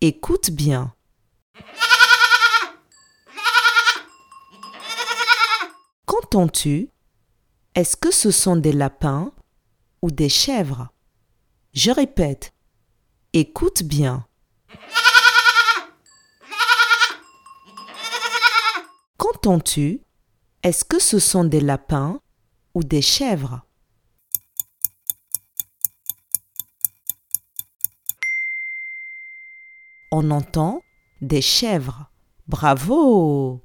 Écoute bien. Qu'entends-tu? Est-ce que ce sont des lapins ou des chèvres? Je répète. Écoute bien. Qu'entends-tu? Est-ce que ce sont des lapins ou des chèvres? On entend des chèvres. Bravo